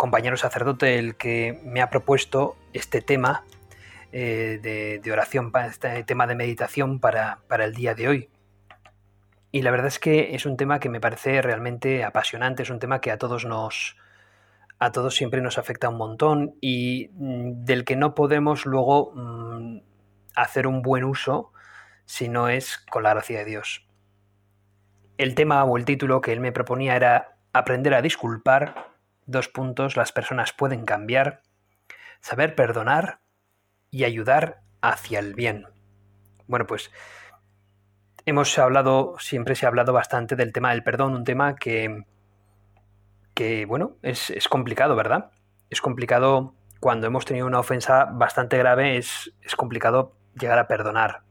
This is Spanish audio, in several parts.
compañero sacerdote el que me ha propuesto este tema eh, de, oración, este tema de meditación para, para el día de hoy. Y la verdad es que es un tema que me parece realmente apasionante, es un tema que a todos nos, a todos siempre nos afecta un montón y mm, del que no podemos luego mm, hacer un buen uso si no es con la gracia de Dios. El tema o el título que él me proponía era aprender a disculpar Dos puntos, las personas pueden cambiar, saber perdonar y ayudar hacia el bien. Bueno, pues hemos hablado, siempre se ha hablado bastante del tema del perdón, un tema que, que bueno, es, es complicado, ¿verdad? Es complicado cuando hemos tenido una ofensa bastante grave, es, es complicado llegar a perdonar.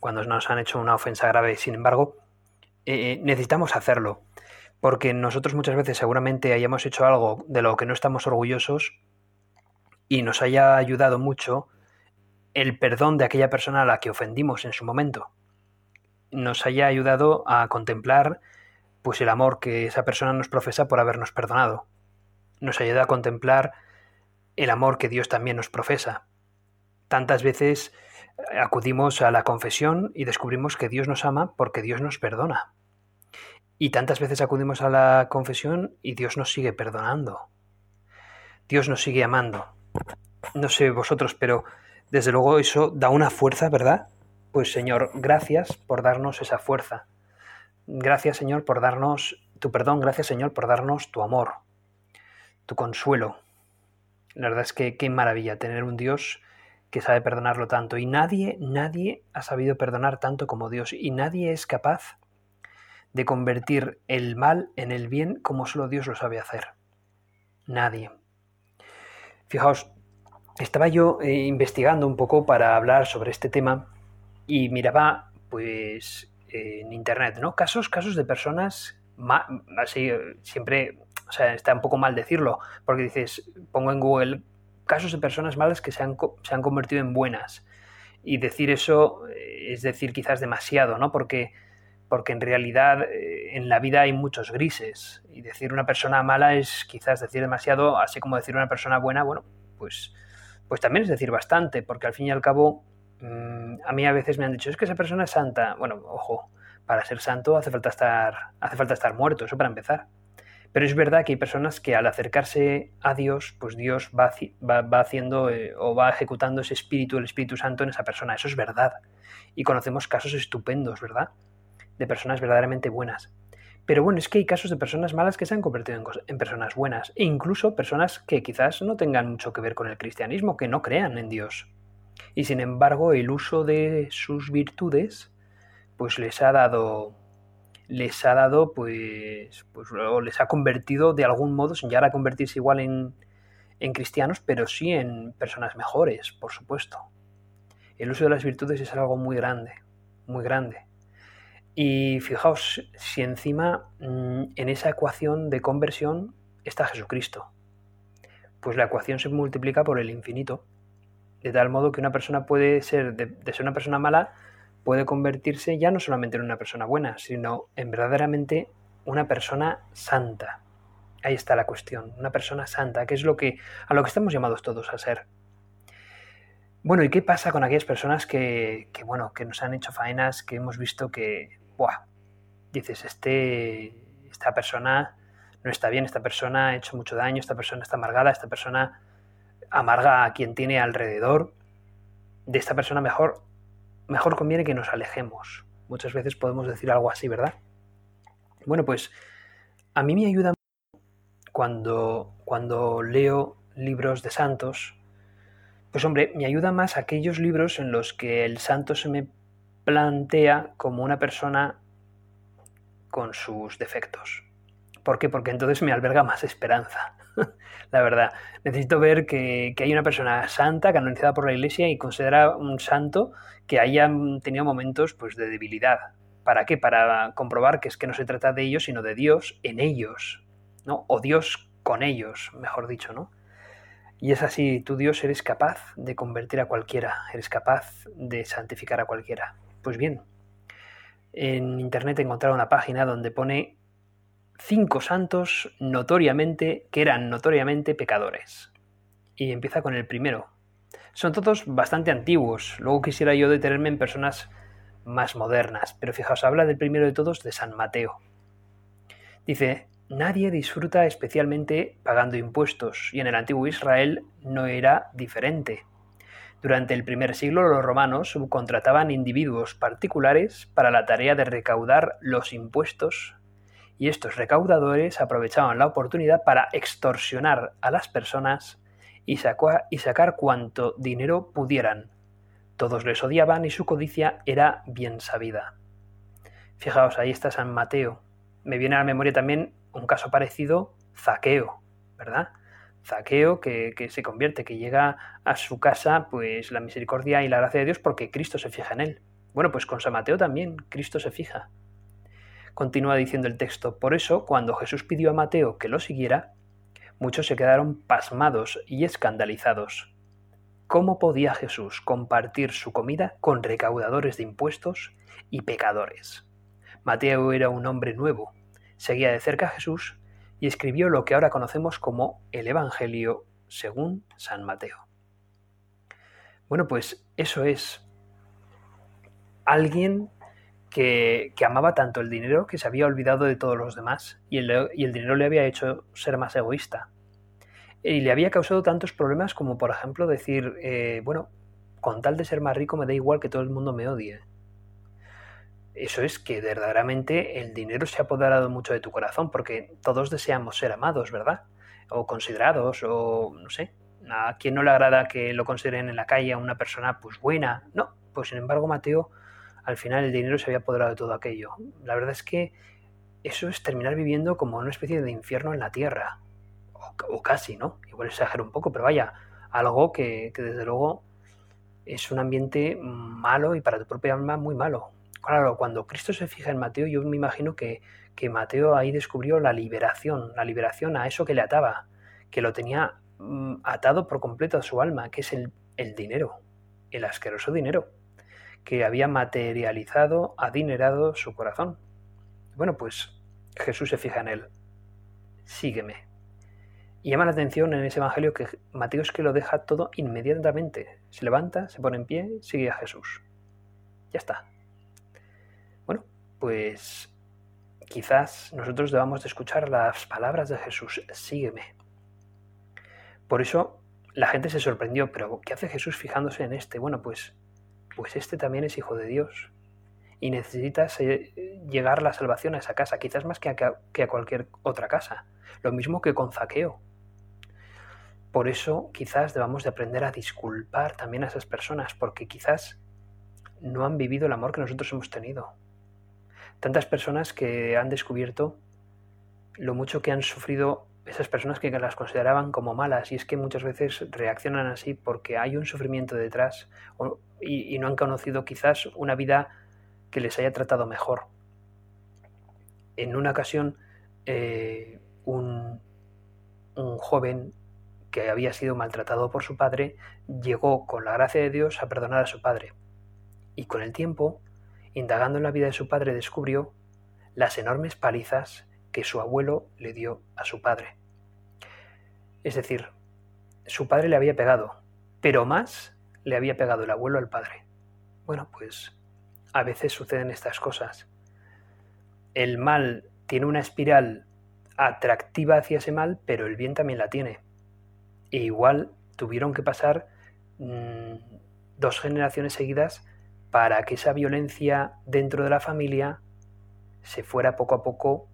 Cuando nos han hecho una ofensa grave, sin embargo, eh, necesitamos hacerlo porque nosotros muchas veces seguramente hayamos hecho algo de lo que no estamos orgullosos y nos haya ayudado mucho el perdón de aquella persona a la que ofendimos en su momento. Nos haya ayudado a contemplar pues el amor que esa persona nos profesa por habernos perdonado. Nos ayuda a contemplar el amor que Dios también nos profesa. Tantas veces acudimos a la confesión y descubrimos que Dios nos ama porque Dios nos perdona. Y tantas veces acudimos a la confesión y Dios nos sigue perdonando. Dios nos sigue amando. No sé vosotros, pero desde luego eso da una fuerza, ¿verdad? Pues Señor, gracias por darnos esa fuerza. Gracias Señor por darnos tu perdón, gracias Señor por darnos tu amor, tu consuelo. La verdad es que qué maravilla tener un Dios que sabe perdonarlo tanto. Y nadie, nadie ha sabido perdonar tanto como Dios. Y nadie es capaz de convertir el mal en el bien como solo Dios lo sabe hacer. Nadie. Fijaos, estaba yo eh, investigando un poco para hablar sobre este tema y miraba, pues, en internet, ¿no? Casos, casos de personas, así, siempre, o sea, está un poco mal decirlo, porque dices, pongo en Google casos de personas malas que se han, se han convertido en buenas. Y decir eso eh, es decir quizás demasiado, ¿no? Porque porque en realidad eh, en la vida hay muchos grises y decir una persona mala es quizás decir demasiado, así como decir una persona buena, bueno, pues, pues también es decir bastante, porque al fin y al cabo mm, a mí a veces me han dicho, es que esa persona es santa. Bueno, ojo, para ser santo hace falta estar, hace falta estar muerto, eso para empezar. Pero es verdad que hay personas que al acercarse a Dios, pues Dios va, va, haciendo eh, o va ejecutando ese espíritu, el Espíritu Santo en esa persona. Eso es verdad. Y conocemos casos estupendos, ¿verdad? De personas verdaderamente buenas. Pero bueno, es que hay casos de personas malas que se han convertido en, personas buenas, e incluso personas que quizás no tengan mucho que ver con el cristianismo, que no crean en Dios. Y sin embargo, el uso de sus virtudes, pues les ha dado, les ha dado, pues, pues o les ha convertido de algún modo, sin llegar a convertirse igual en, en cristianos, pero sí en personas mejores, por supuesto. El uso de las virtudes es algo muy grande, muy grande. Y fijaos, si encima mm, en esa ecuación de conversión está Jesucristo, pues la ecuación se multiplica por el infinito, de tal modo que una persona puede ser, de, ser una persona mala, puede convertirse ya no solamente en una persona buena, sino en verdaderamente una persona santa. Ahí está la cuestión, una persona santa, que es lo que a lo que estamos llamados todos a ser. Bueno, ¿y qué pasa con aquellas personas que, que, bueno, que nos han hecho faenas, que hemos visto que dices, este, esta persona no está bien, esta persona ha hecho mucho daño, esta persona está amargada, esta persona amarga a quien tiene alrededor. De esta persona mejor, mejor conviene que nos alejemos. Muchas veces podemos decir algo así, ¿verdad? Bueno, pues a mí me ayuda cuando, cuando leo libros de santos, pues hombre, me ayuda más aquellos libros en los que el santo se me plantea como una persona con sus defectos. ¿Por qué? Porque entonces me alberga más esperanza. la verdad, necesito ver que, hay una persona santa, canonizada por la Iglesia y considerada un santo que haya tenido momentos pues, de debilidad. ¿Para qué? Para comprobar que es que no se trata de ellos, sino de Dios en ellos, ¿no? O Dios con ellos, mejor dicho, ¿no? Y es así, tú Dios eres capaz de convertir a cualquiera, eres capaz de santificar a cualquiera. Pues bien, en internet he encontrado una página donde pone cinco santos notoriamente que eran notoriamente pecadores. Y empieza con el primero. Son todos bastante antiguos. Luego quisiera yo detenerme en personas más modernas, pero fijaos, habla del primero de todos, de San Mateo. Dice, nadie disfruta especialmente pagando impuestos, y en el antiguo Israel no era diferente. Durante el primer siglo los romanos subcontrataban individuos particulares para la tarea de recaudar los impuestos y estos recaudadores aprovechaban la oportunidad para extorsionar a las personas y, y sacar cuanto dinero pudieran. Todos les odiaban y su codicia era bien sabida. Fijaos, ahí está San Mateo. Me viene a la memoria también un caso parecido, Zaqueo, ¿verdad? Zaqueo que, que, se convierte, que llega a su casa, pues la misericordia y la gracia de Dios porque Cristo se fija en él. Bueno, pues con San Mateo también, Cristo se fija. Continúa diciendo el texto, por eso, cuando Jesús pidió a Mateo que lo siguiera, muchos se quedaron pasmados y escandalizados. ¿Cómo podía Jesús compartir su comida con recaudadores de impuestos y pecadores? Mateo era un hombre nuevo, seguía de cerca a Jesús y escribió lo que ahora conocemos como el Evangelio según San Mateo. Bueno, pues eso es alguien que, amaba tanto el dinero que se había olvidado de todos los demás y el, dinero le había hecho ser más egoísta. Y le había causado tantos problemas como, por ejemplo, decir, eh, bueno, con tal de ser más rico me da igual que todo el mundo me odie eso es que verdaderamente el dinero se ha apoderado mucho de tu corazón, porque todos deseamos ser amados, ¿verdad? O considerados, o no sé. ¿A quien no le agrada que lo consideren en la calle a una persona pues buena? No, pues sin embargo Mateo, al final el dinero se había apoderado de todo aquello. La verdad es que eso es terminar viviendo como una especie de infierno en la tierra. O, casi, ¿no? Igual exagero un poco, pero vaya, algo que, que desde luego es un ambiente malo y para tu propia alma muy malo Claro, cuando Cristo se fija en Mateo, yo me imagino que, Mateo ahí descubrió la liberación, la liberación a eso que le ataba, que lo tenía mm, atado por completo a su alma, que es el, el dinero, el asqueroso dinero, que había materializado, adinerado su corazón. Bueno, pues Jesús se fija en él. Sígueme. Y llama la atención en ese evangelio que Mateo es que lo deja todo inmediatamente. Se levanta, se pone en pie, sigue a Jesús. Ya está pues quizás nosotros debamos de escuchar las palabras de Jesús, sígueme. Por eso la gente se sorprendió, pero ¿qué hace Jesús fijándose en este? Bueno, pues, pues este también es hijo de Dios y necesitas llegar la salvación a esa casa, quizás más que a, que a cualquier otra casa. Lo mismo que con Zaqueo. Por eso quizás debamos de aprender a disculpar también a esas personas, porque quizás no han vivido el amor que nosotros hemos tenido tantas personas que han descubierto lo mucho que han sufrido esas personas que las consideraban como malas y es que muchas veces reaccionan así porque hay un sufrimiento detrás y, no han conocido quizás una vida que les haya tratado mejor. En una ocasión, eh, un, un joven que había sido maltratado por su padre llegó con la gracia de Dios a perdonar a su padre. Y con el tiempo indagando en la vida de su padre, descubrió las enormes palizas que su abuelo le dio a su padre. Es decir, su padre le había pegado, pero más le había pegado el abuelo al padre. Bueno, pues a veces suceden estas cosas. El mal tiene una espiral atractiva hacia ese mal, pero el bien también la tiene. E igual tuvieron que pasar mm, dos generaciones seguidas para que esa violencia dentro de la familia se fuera poco a poco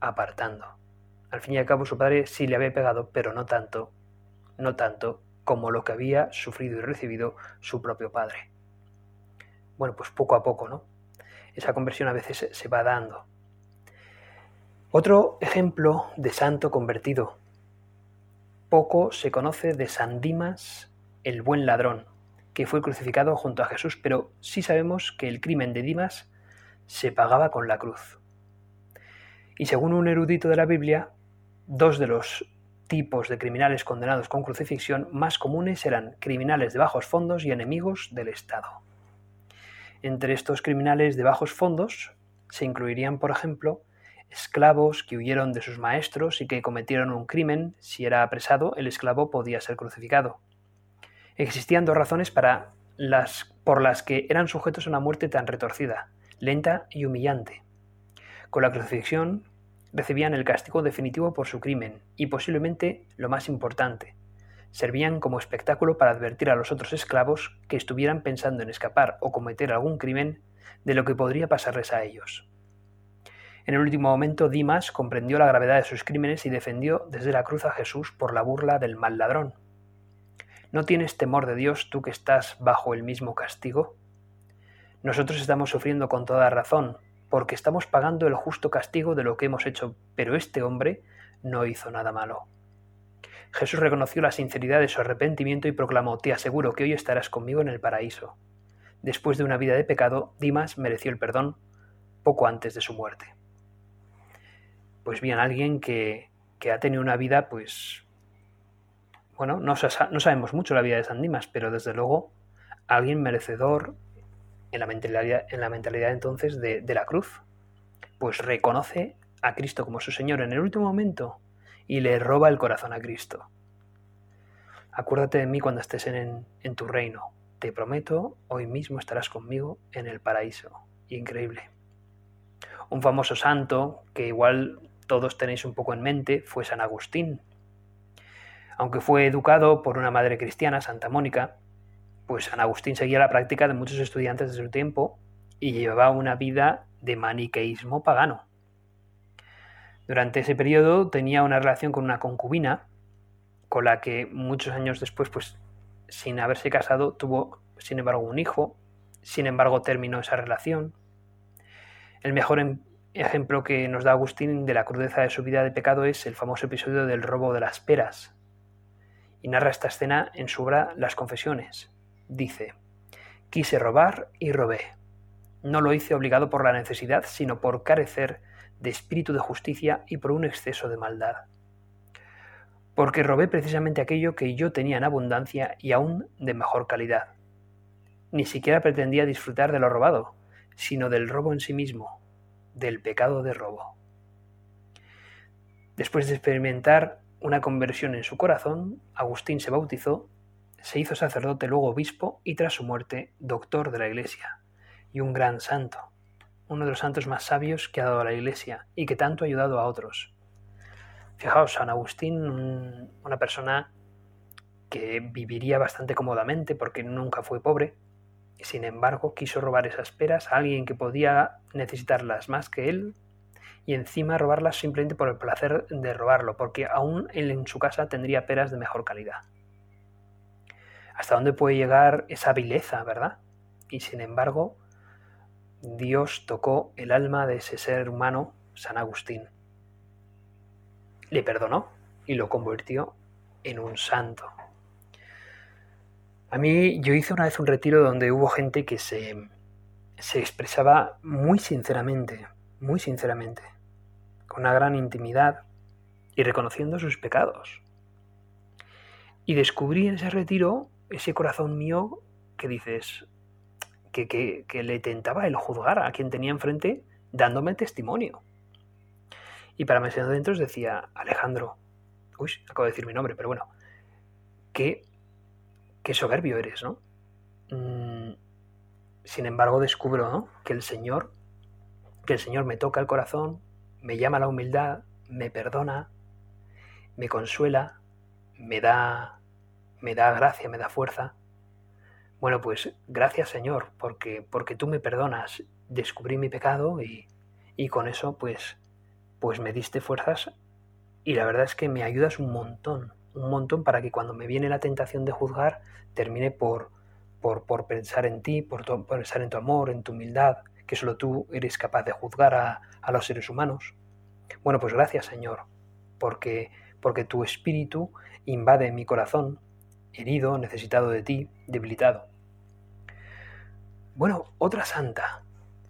apartando. Al fin y al cabo su padre sí le había pegado, pero no tanto, no tanto como lo que había sufrido y recibido su propio padre. Bueno, pues poco a poco, ¿no? Esa conversión a veces se va dando. Otro ejemplo de santo convertido. Poco se conoce de San Dimas, el buen ladrón, que fue crucificado junto a Jesús, pero sí sabemos que el crimen de Dimas se pagaba con la cruz. Y según un erudito de la Biblia, dos de los tipos de criminales condenados con crucifixión más comunes eran criminales de bajos fondos y enemigos del Estado. Entre estos criminales de bajos fondos se incluirían, por ejemplo, esclavos que huyeron de sus maestros y que cometieron un crimen. Si era apresado, el esclavo podía ser crucificado. Existían dos razones por las que eran sujetos a una muerte tan retorcida, lenta y humillante. Con la crucifixión recibían el castigo definitivo por su crimen y posiblemente lo más importante, servían como espectáculo para advertir a los otros esclavos que estuvieran pensando en escapar o cometer algún crimen de lo que podría pasarles a ellos. En el último momento, Dimas comprendió la gravedad de sus crímenes y defendió desde la cruz a Jesús por la burla del mal ladrón. ¿No tienes temor de Dios tú que estás bajo el mismo castigo? Nosotros estamos sufriendo con toda razón, porque estamos pagando el justo castigo de lo que hemos hecho, pero este hombre no hizo nada malo. Jesús reconoció la sinceridad de su arrepentimiento y proclamó, Te aseguro que hoy estarás conmigo en el paraíso. Después de una vida de pecado, Dimas mereció el perdón poco antes de su muerte. Pues bien, alguien que, que ha tenido una vida, pues, bueno, no, sabemos mucho la vida de San Dimas, pero desde luego alguien merecedor en la mentalidad, entonces de, la cruz, pues reconoce a Cristo como su Señor en el último momento y le roba el corazón a Cristo. Acuérdate de mí cuando estés en, tu reino. Te prometo, hoy mismo estarás conmigo en el paraíso. Increíble. Un famoso santo que igual todos tenéis un poco en mente fue San Agustín. Aunque fue educado por una madre cristiana, Santa Mónica, pues San Agustín seguía la práctica de muchos estudiantes de su tiempo y llevaba una vida de maniqueísmo pagano. Durante ese periodo tenía una relación con una concubina, con la que muchos años después, pues sin haberse casado, tuvo sin embargo un hijo, sin embargo terminó esa relación. El mejor em, ejemplo que nos da Agustín de la crudeza de su vida de pecado es el famoso episodio del robo de las peras. Y narra esta escena en su obra Las Confesiones. Dice, quise robar y robé. No lo hice obligado por la necesidad, sino por carecer de espíritu de justicia y por un exceso de maldad. Porque robé precisamente aquello que yo tenía en abundancia y aún de mejor calidad. Ni siquiera pretendía disfrutar de lo robado, sino del robo en sí mismo, del pecado de robo. Después de experimentar una conversión en su corazón, Agustín se bautizó, se hizo sacerdote luego obispo y tras su muerte doctor de la Iglesia y un gran santo uno de los santos más sabios que ha dado la Iglesia y que tanto ha ayudado a otros. Fijaos, San Agustín, una persona que viviría bastante cómodamente porque nunca fue pobre, y sin embargo quiso robar esas peras a alguien que podía necesitarlas más que él y encima robarlas simplemente por el placer de robarlo, porque aún él en su casa tendría peras de mejor calidad. ¿Hasta dónde puede llegar esa vileza, verdad? Y sin embargo, Dios tocó el alma de ese ser humano, San Agustín. Le perdonó y lo convirtió en un santo. A mí yo hice una vez un retiro donde hubo gente que se, se expresaba muy sinceramente, muy sinceramente, con una gran intimidad y reconociendo sus pecados. Y descubrí en ese retiro ese corazón mío que dices, que, le tentaba el juzgar a quien tenía enfrente dándome testimonio. Y para meses adentro decía, Alejandro, uy, acabo de decir mi nombre, pero bueno, qué, qué soberbio eres, ¿no? Mm, sin embargo, descubro que el Señor, que el Señor me toca el corazón, me llama a la humildad, me perdona, me consuela, me da, me da gracia, me da fuerza. Bueno, pues gracias Señor, porque, porque tú me perdonas, descubrí mi pecado y, y con eso pues, pues me diste fuerzas y la verdad es que me ayudas un montón, un montón para que cuando me viene la tentación de juzgar termine por, por, por pensar en ti, por, por, pensar en tu amor, en tu humildad, que solo tú eres capaz de juzgar a, a los seres humanos. Bueno, pues gracias Señor, porque, porque tu espíritu invade mi corazón, herido, necesitado de ti, debilitado. Bueno, otra santa,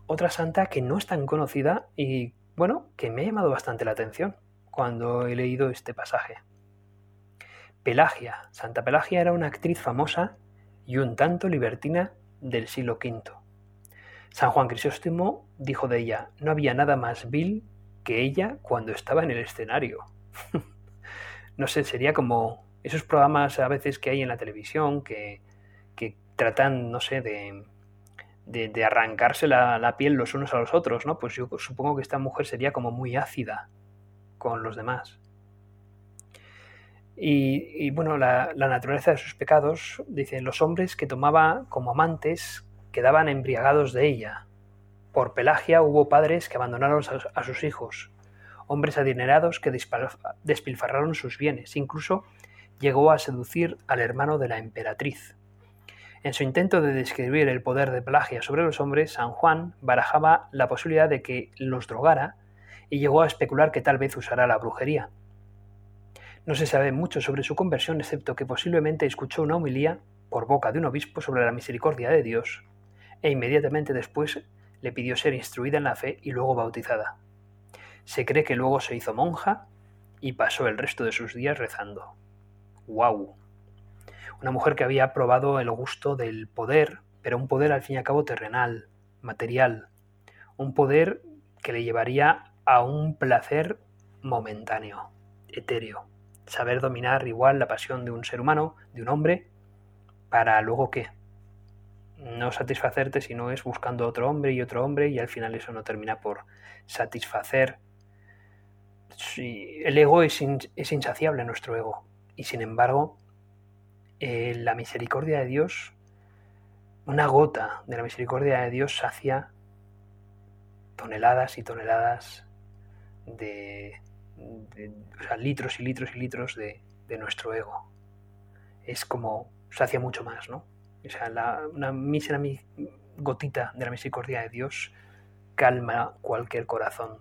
otra santa que no es tan conocida y, bueno, que me ha llamado bastante la atención cuando he leído este pasaje. Pelagia. Santa Pelagia era una actriz famosa y un tanto libertina del siglo V. San Juan Crisóstomo dijo de ella, no había nada más vil que ella cuando estaba en el escenario. no sé, sería como esos programas a veces que hay en la televisión que, tratan, no sé, de, de, arrancarse la, la, piel los unos a los otros, ¿no? Pues yo supongo que esta mujer sería como muy ácida con los demás. Y, bueno, la, naturaleza de sus pecados, dicen, los hombres que tomaba como amantes quedaban embriagados de ella. Por Pelagia hubo padres que abandonaron a, sus hijos, hombres adinerados que despilfarraron sus bienes, incluso llegó a seducir al hermano de la emperatriz. En su intento de describir el poder de Pelagia sobre los hombres, San Juan barajaba la posibilidad de que los drogara y llegó a especular que tal vez usara la brujería. No se sabe mucho sobre su conversión, excepto que posiblemente escuchó una homilía por boca de un obispo sobre la misericordia de Dios, e inmediatamente después le pidió ser instruida en la fe y luego bautizada. Se cree que luego se hizo monja y pasó el resto de sus días rezando. ¡Wow! Una mujer que había probado el gusto del poder, pero un poder al fin y al cabo terrenal, material, un poder que le llevaría a un placer momentáneo, etéreo saber dominar igual la pasión de un ser humano, de un hombre, para luego qué? No satisfacerte si no es buscando otro hombre y otro hombre y al final eso no termina por satisfacer. el ego es, insaciable, nuestro ego. Y sin embargo, eh, la misericordia de Dios, una gota de la misericordia de Dios sacia toneladas y toneladas de, o sea, litros y litros y litros de, nuestro ego. Es como sacia mucho más, ¿no? O sea, una mísera gotita de la misericordia de Dios calma cualquier corazón.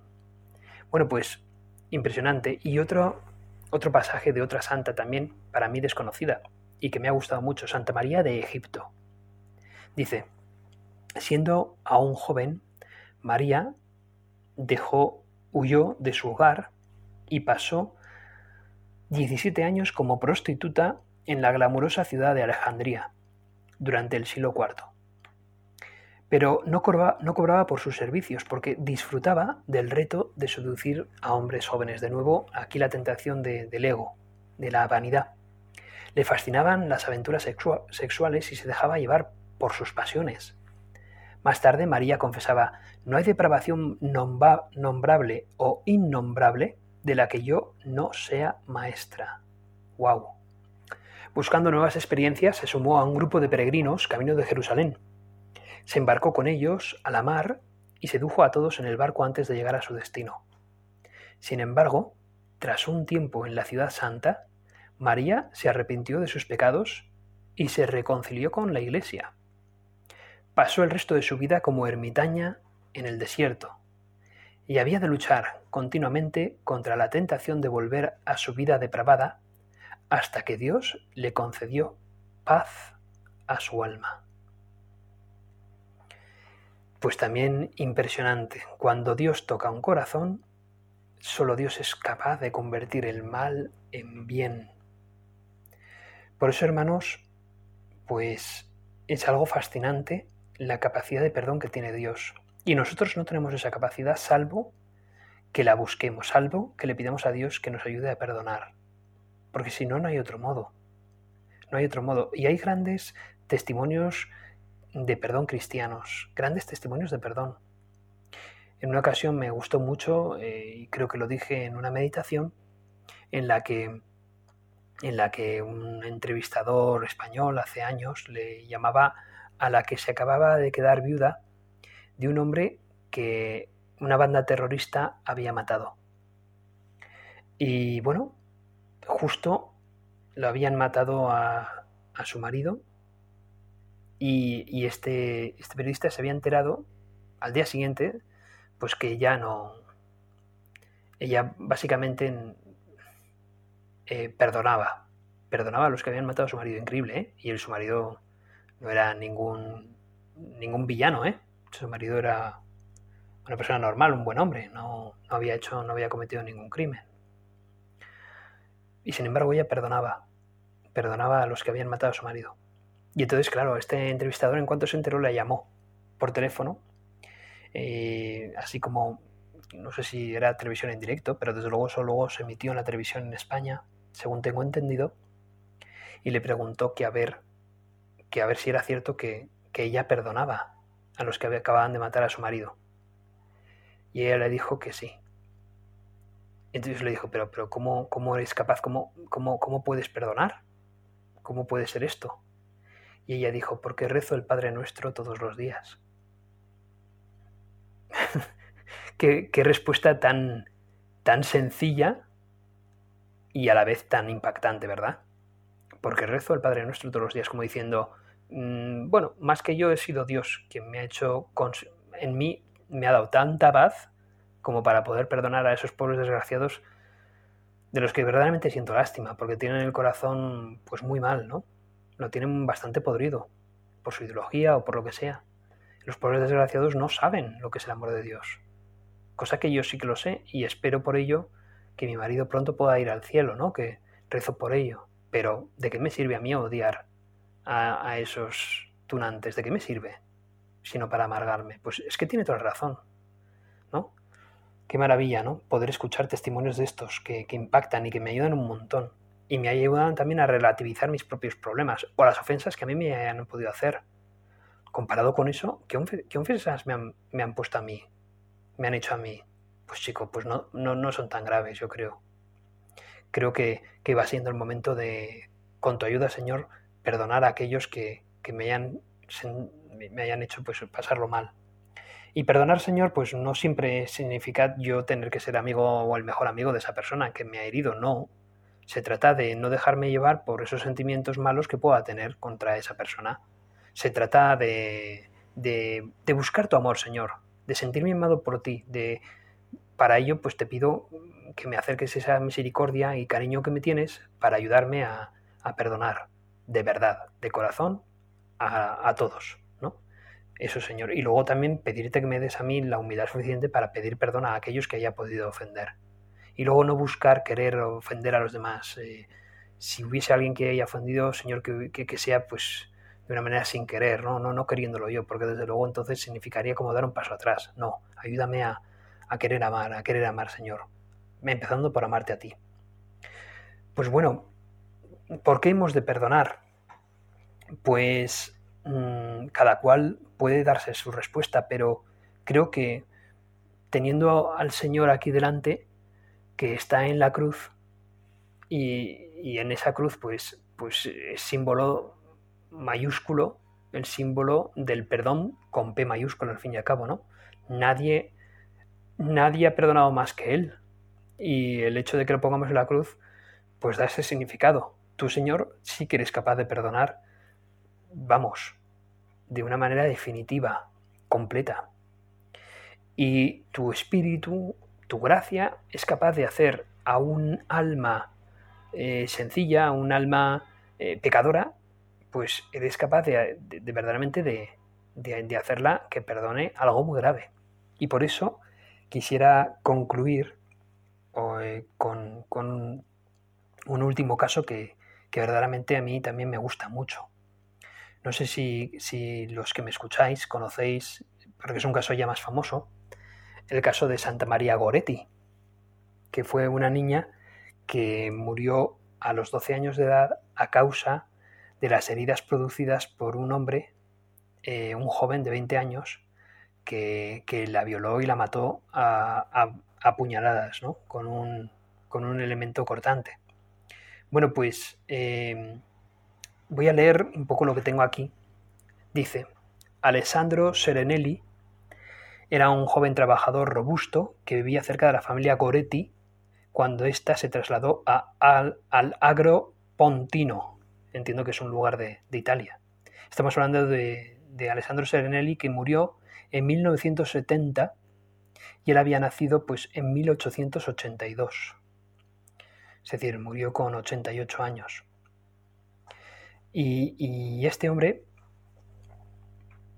Bueno, pues impresionante. Y otro, otro pasaje de otra santa también, para mí desconocida, y que me ha gustado mucho, Santa María de Egipto. Dice, siendo aún joven, María dejó, huyó de su hogar y pasó 17 años como prostituta en la glamurosa ciudad de Alejandría durante el siglo IV. Pero no cobraba, por sus servicios porque disfrutaba del reto de seducir a hombres jóvenes. De nuevo, aquí la tentación del ego, de la vanidad. Le fascinaban las aventuras sexuales y se dejaba llevar por sus pasiones. Más tarde María confesaba, no hay depravación nombrable o innombrable de la que yo no sea maestra. ¡Wow! Buscando nuevas experiencias, se sumó a un grupo de peregrinos camino de Jerusalén. Se embarcó con ellos a la mar y sedujo a todos en el barco antes de llegar a su destino. Sin embargo, tras un tiempo en la ciudad santa, María se arrepintió de sus pecados y se reconcilió con la Iglesia. Pasó el resto de su vida como ermitaña en el desierto, y había de luchar continuamente contra la tentación de volver a su vida depravada hasta que Dios le concedió paz a su alma. Pues también impresionante, cuando Dios toca un corazón, solo Dios es capaz de convertir el mal en bien. Por eso, hermanos, pues es algo fascinante la capacidad de perdón que tiene Dios. Y nosotros no tenemos esa capacidad salvo que la busquemos, salvo que le pidamos a Dios que nos ayude a perdonar. Porque si no, no hay otro modo. No hay otro modo. Y hay grandes testimonios de perdón cristianos, grandes testimonios de perdón. En una ocasión me gustó mucho, eh, y creo que lo dije en una meditación, en la que en la que un entrevistador español hace años le llamaba a la que se acababa de quedar viuda de un hombre que una banda terrorista había matado. Y bueno, justo lo habían matado a, su marido y, este, este, periodista se había enterado al día siguiente pues que ya no ella básicamente eh, perdonaba, perdonaba a los que habían matado a su marido, increíble, ¿eh? Y su marido no era ningún, ningún villano, ¿eh? Su marido era una persona normal, un buen hombre, no, no había hecho, no había cometido ningún crimen. Y sin embargo ella perdonaba, perdonaba a los que habían matado a su marido. Y entonces, claro, este entrevistador en cuanto se enteró la llamó por teléfono, eh, así como, no sé si era televisión en directo, pero desde luego eso luego se emitió en la televisión en España, según tengo entendido, y le preguntó que a ver, que a ver si era cierto que, que ella perdonaba a los que acababan de matar a su marido. Y ella le dijo que sí. Entonces le dijo, pero, pero ¿cómo, cómo eres capaz? ¿Cómo, cómo, ¿Cómo puedes perdonar? ¿Cómo puede ser esto? Y ella dijo, porque rezo el Padre Nuestro todos los días. ¿Qué, ¿Qué, respuesta tan, tan sencilla y a la vez tan impactante, ¿verdad? Porque rezo el Padre Nuestro todos los días, como diciendo, mmm, bueno, más que yo he sido Dios quien me ha hecho, en mí me ha dado tanta paz como para poder perdonar a esos pobres desgraciados de los que verdaderamente siento lástima, porque tienen el corazón pues muy mal, ¿no? Lo tienen bastante podrido, por su ideología o por lo que sea. Los pobres desgraciados no saben lo que es el amor de Dios, cosa que yo sí que lo sé y espero por ello que mi marido pronto pueda ir al cielo, ¿no? Que rezo por ello. Pero ¿de qué me sirve a mí odiar a, a esos tunantes? ¿De qué me sirve? Sino para amargarme. Pues es que tiene toda razón, ¿no? Qué maravilla, ¿no? Poder escuchar testimonios de estos que, que, impactan y que me ayudan un montón. Y me ayudan también a relativizar mis propios problemas o las ofensas que a mí me han podido hacer. Comparado con eso, ¿qué, ofensas me han, me han, puesto a mí? ¿Me han hecho a mí? Pues chico, pues no, no, no son tan graves, yo creo. Creo que, que, va siendo el momento de, con tu ayuda, Señor, perdonar a aquellos que, que me, hayan, me hayan hecho pues, pasarlo mal. Y perdonar, Señor, pues no siempre significa yo tener que ser amigo o el mejor amigo de esa persona que me ha herido, no. Se trata de no dejarme llevar por esos sentimientos malos que pueda tener contra esa persona. Se trata de, de, buscar tu amor, Señor, de sentirme amado por ti, de para ello pues te pido que me acerques esa misericordia y cariño que me tienes para ayudarme a, a perdonar de verdad, de corazón, a, a todos. Eso, Señor. Y luego también pedirte que me des a mí la humildad suficiente para pedir perdón a aquellos que haya podido ofender. Y luego no buscar querer ofender a los demás. Eh, si hubiese alguien que haya ofendido, Señor, que, que, sea pues de una manera sin querer, ¿no? No, no queriéndolo yo, porque desde luego entonces significaría como dar un paso atrás. No, ayúdame a, a querer amar, a querer amar, Señor. Empezando por amarte a ti. Pues bueno, ¿por qué hemos de perdonar? Pues mmm, cada cual puede darse su respuesta, pero creo que teniendo al Señor aquí delante, que está en la cruz, y, y en esa cruz pues, pues es símbolo mayúsculo, el símbolo del perdón con P mayúsculo al fin y al cabo, ¿no? Nadie, nadie ha perdonado más que Él. Y el hecho de que lo pongamos en la cruz, pues da ese significado. Tú, Señor, sí que eres capaz de perdonar, vamos, de una manera definitiva, completa. Y tu espíritu, tu gracia, es capaz de hacer a un alma eh, sencilla, a un alma eh, pecadora, pues eres capaz de, de, de verdaderamente de, de, hacerla que perdone algo muy grave. Y por eso quisiera concluir eh, con, con, un último caso que, que verdaderamente a mí también me gusta mucho. No sé si, si, los que me escucháis conocéis, porque es un caso ya más famoso, el caso de Santa María Goretti, que fue una niña que murió a los 12 años de edad a causa de las heridas producidas por un hombre, eh, un joven de 20 años, que, que, la violó y la mató a, a, puñaladas, ¿no? con, un, con un elemento cortante. Bueno, pues eh, Voy a leer un poco lo que tengo aquí. Dice, Alessandro Serenelli era un joven trabajador robusto que vivía cerca de la familia Goretti cuando ésta se trasladó a, al, al, Agro Pontino. Entiendo que es un lugar de, de Italia. Estamos hablando de, de, Alessandro Serenelli que murió en 1970 y él había nacido pues en 1882. Es decir, murió con 88 años. Y, este hombre,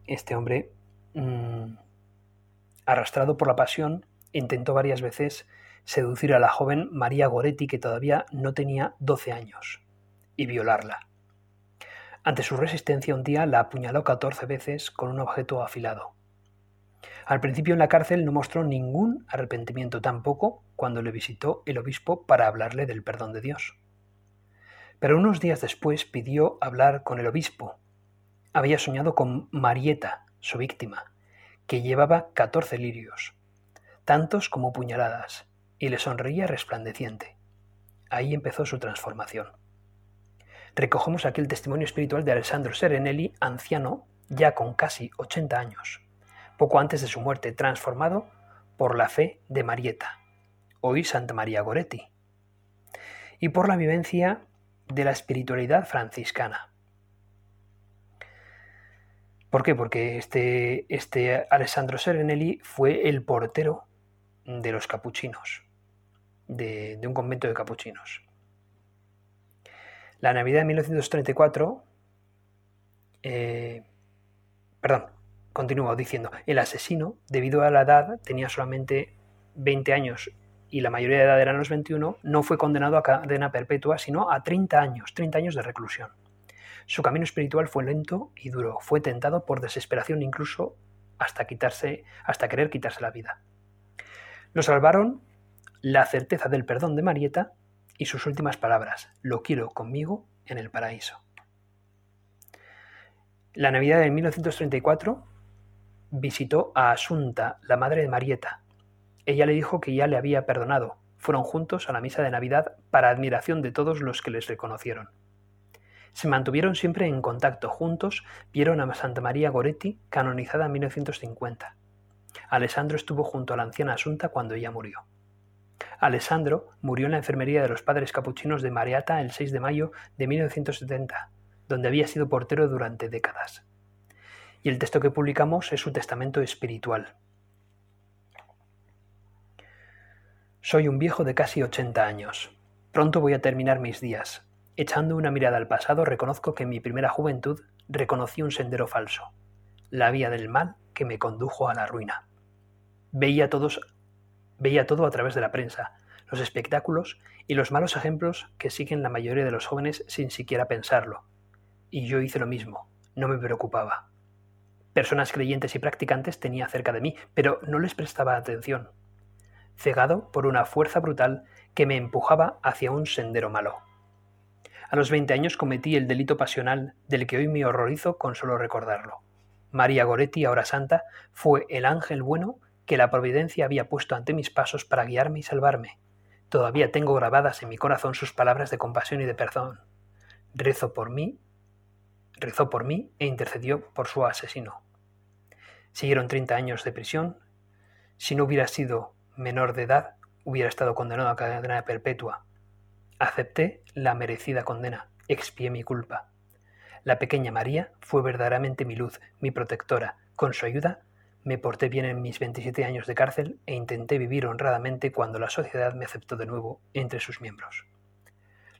este hombre, mm, arrastrado por la pasión, intentó varias veces seducir a la joven María Goretti, que todavía no tenía 12 años, y violarla. Ante su resistencia, un día la apuñaló 14 veces con un objeto afilado. Al principio en la cárcel no mostró ningún arrepentimiento tampoco cuando le visitó el obispo para hablarle del perdón de Dios. Pero unos días después pidió hablar con el obispo. Había soñado con Marieta, su víctima, que llevaba catorce lirios, tantos como puñaladas, y le sonreía resplandeciente. Ahí empezó su transformación. Recogemos aquí el testimonio espiritual de Alessandro Serenelli, anciano, ya con casi 80 años poco antes de su muerte, transformado por la fe de Marieta, hoy Santa María Goretti, y por la vivencia de la espiritualidad franciscana. ¿Por qué? Porque este, este Alessandro Serenelli fue el portero de los capuchinos, de, un convento de capuchinos. La Navidad de 1934, eh, perdón, Continúa diciendo, el asesino, debido a la edad, tenía solamente 20 años y la mayoría de edad eran los 21, no fue condenado a cadena perpetua, sino a 30 años, 30 años de reclusión. Su camino espiritual fue lento y duro, fue tentado por desesperación incluso hasta quitarse, hasta querer quitarse la vida. Lo salvaron la certeza del perdón de Marieta y sus últimas palabras, lo quiero conmigo en el paraíso. La Navidad de 1934 visitó a Asunta, la madre de Marieta. Ella le dijo que ya le había perdonado. Fueron juntos a la misa de Navidad para admiración de todos los que les reconocieron. Se mantuvieron siempre en contacto. Juntos vieron a Santa María Goretti, canonizada en 1950. Alessandro estuvo junto a la anciana Asunta cuando ella murió. Alessandro murió en la enfermería de los padres capuchinos de Mariata el 6 de mayo de 1970, donde había sido portero durante décadas y el texto que publicamos es su testamento espiritual. Soy un viejo de casi 80 años. Pronto voy a terminar mis días. Echando una mirada al pasado, reconozco que en mi primera juventud reconocí un sendero falso, la vía del mal que me condujo a la ruina. Veía todos veía todo a través de la prensa, los espectáculos y los malos ejemplos que siguen la mayoría de los jóvenes sin siquiera pensarlo. Y yo hice lo mismo, no me preocupaba. Personas creyentes y practicantes tenía cerca de mí, pero no les prestaba atención, cegado por una fuerza brutal que me empujaba hacia un sendero malo. A los 20 años cometí el delito pasional del que hoy me horrorizo con solo recordarlo. María Goretti, ahora santa, fue el ángel bueno que la providencia había puesto ante mis pasos para guiarme y salvarme. Todavía tengo grabadas en mi corazón sus palabras de compasión y de perdón. Rezo por mí, rezó por mí e intercedió por su asesino. Siguieron 30 años de prisión. Si no hubiera sido menor de edad, hubiera estado condenado a cadena perpetua. Acepté la merecida condena, expié mi culpa. La pequeña María fue verdaderamente mi luz, mi protectora. Con su ayuda me porté bien en mis 27 años de cárcel e intenté vivir honradamente cuando la sociedad me aceptó de nuevo entre sus miembros.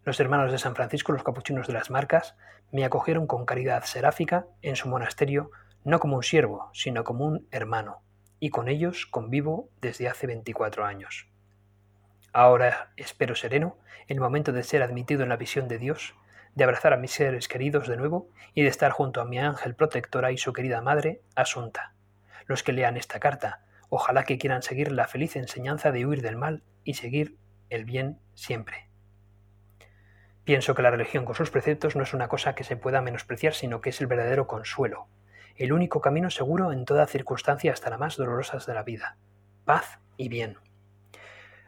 Los hermanos de San Francisco, los capuchinos de las Marcas, me acogieron con caridad seráfica en su monasterio no como un siervo, sino como un hermano, y con ellos convivo desde hace 24 años. Ahora espero sereno el momento de ser admitido en la visión de Dios, de abrazar a mis seres queridos de nuevo y de estar junto a mi ángel protectora y su querida madre, Asunta. Los que lean esta carta, ojalá que quieran seguir la feliz enseñanza de huir del mal y seguir el bien siempre. Pienso que la religión con sus preceptos no es una cosa que se pueda menospreciar, sino que es el verdadero consuelo, el único camino seguro en toda circunstancia hasta la más dolorosas de la vida. Paz y bien.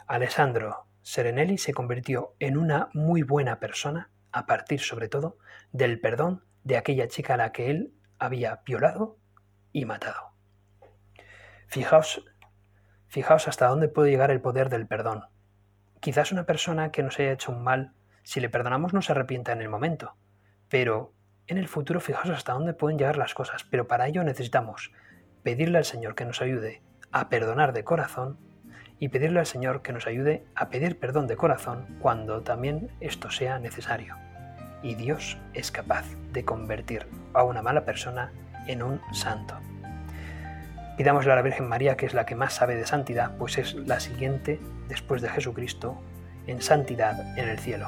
Alessandro Serenelli se convirtió en una muy buena persona a partir sobre todo del perdón de aquella chica a la que él había violado y matado. Fijaos, fijaos hasta dónde puede llegar el poder del perdón. Quizás una persona que nos haya hecho un mal, si le perdonamos no se arrepienta en el momento, pero en el futuro fijaos hasta dónde pueden llegar las cosas, pero para ello necesitamos pedirle al Señor que nos ayude a perdonar de corazón y pedirle al Señor que nos ayude a pedir perdón de corazón cuando también esto sea necesario. Y Dios es capaz de convertir a una mala persona en un santo. Pidámosle a la Virgen María, que es la que más sabe de santidad, pues es la siguiente, después de Jesucristo, en santidad en el cielo.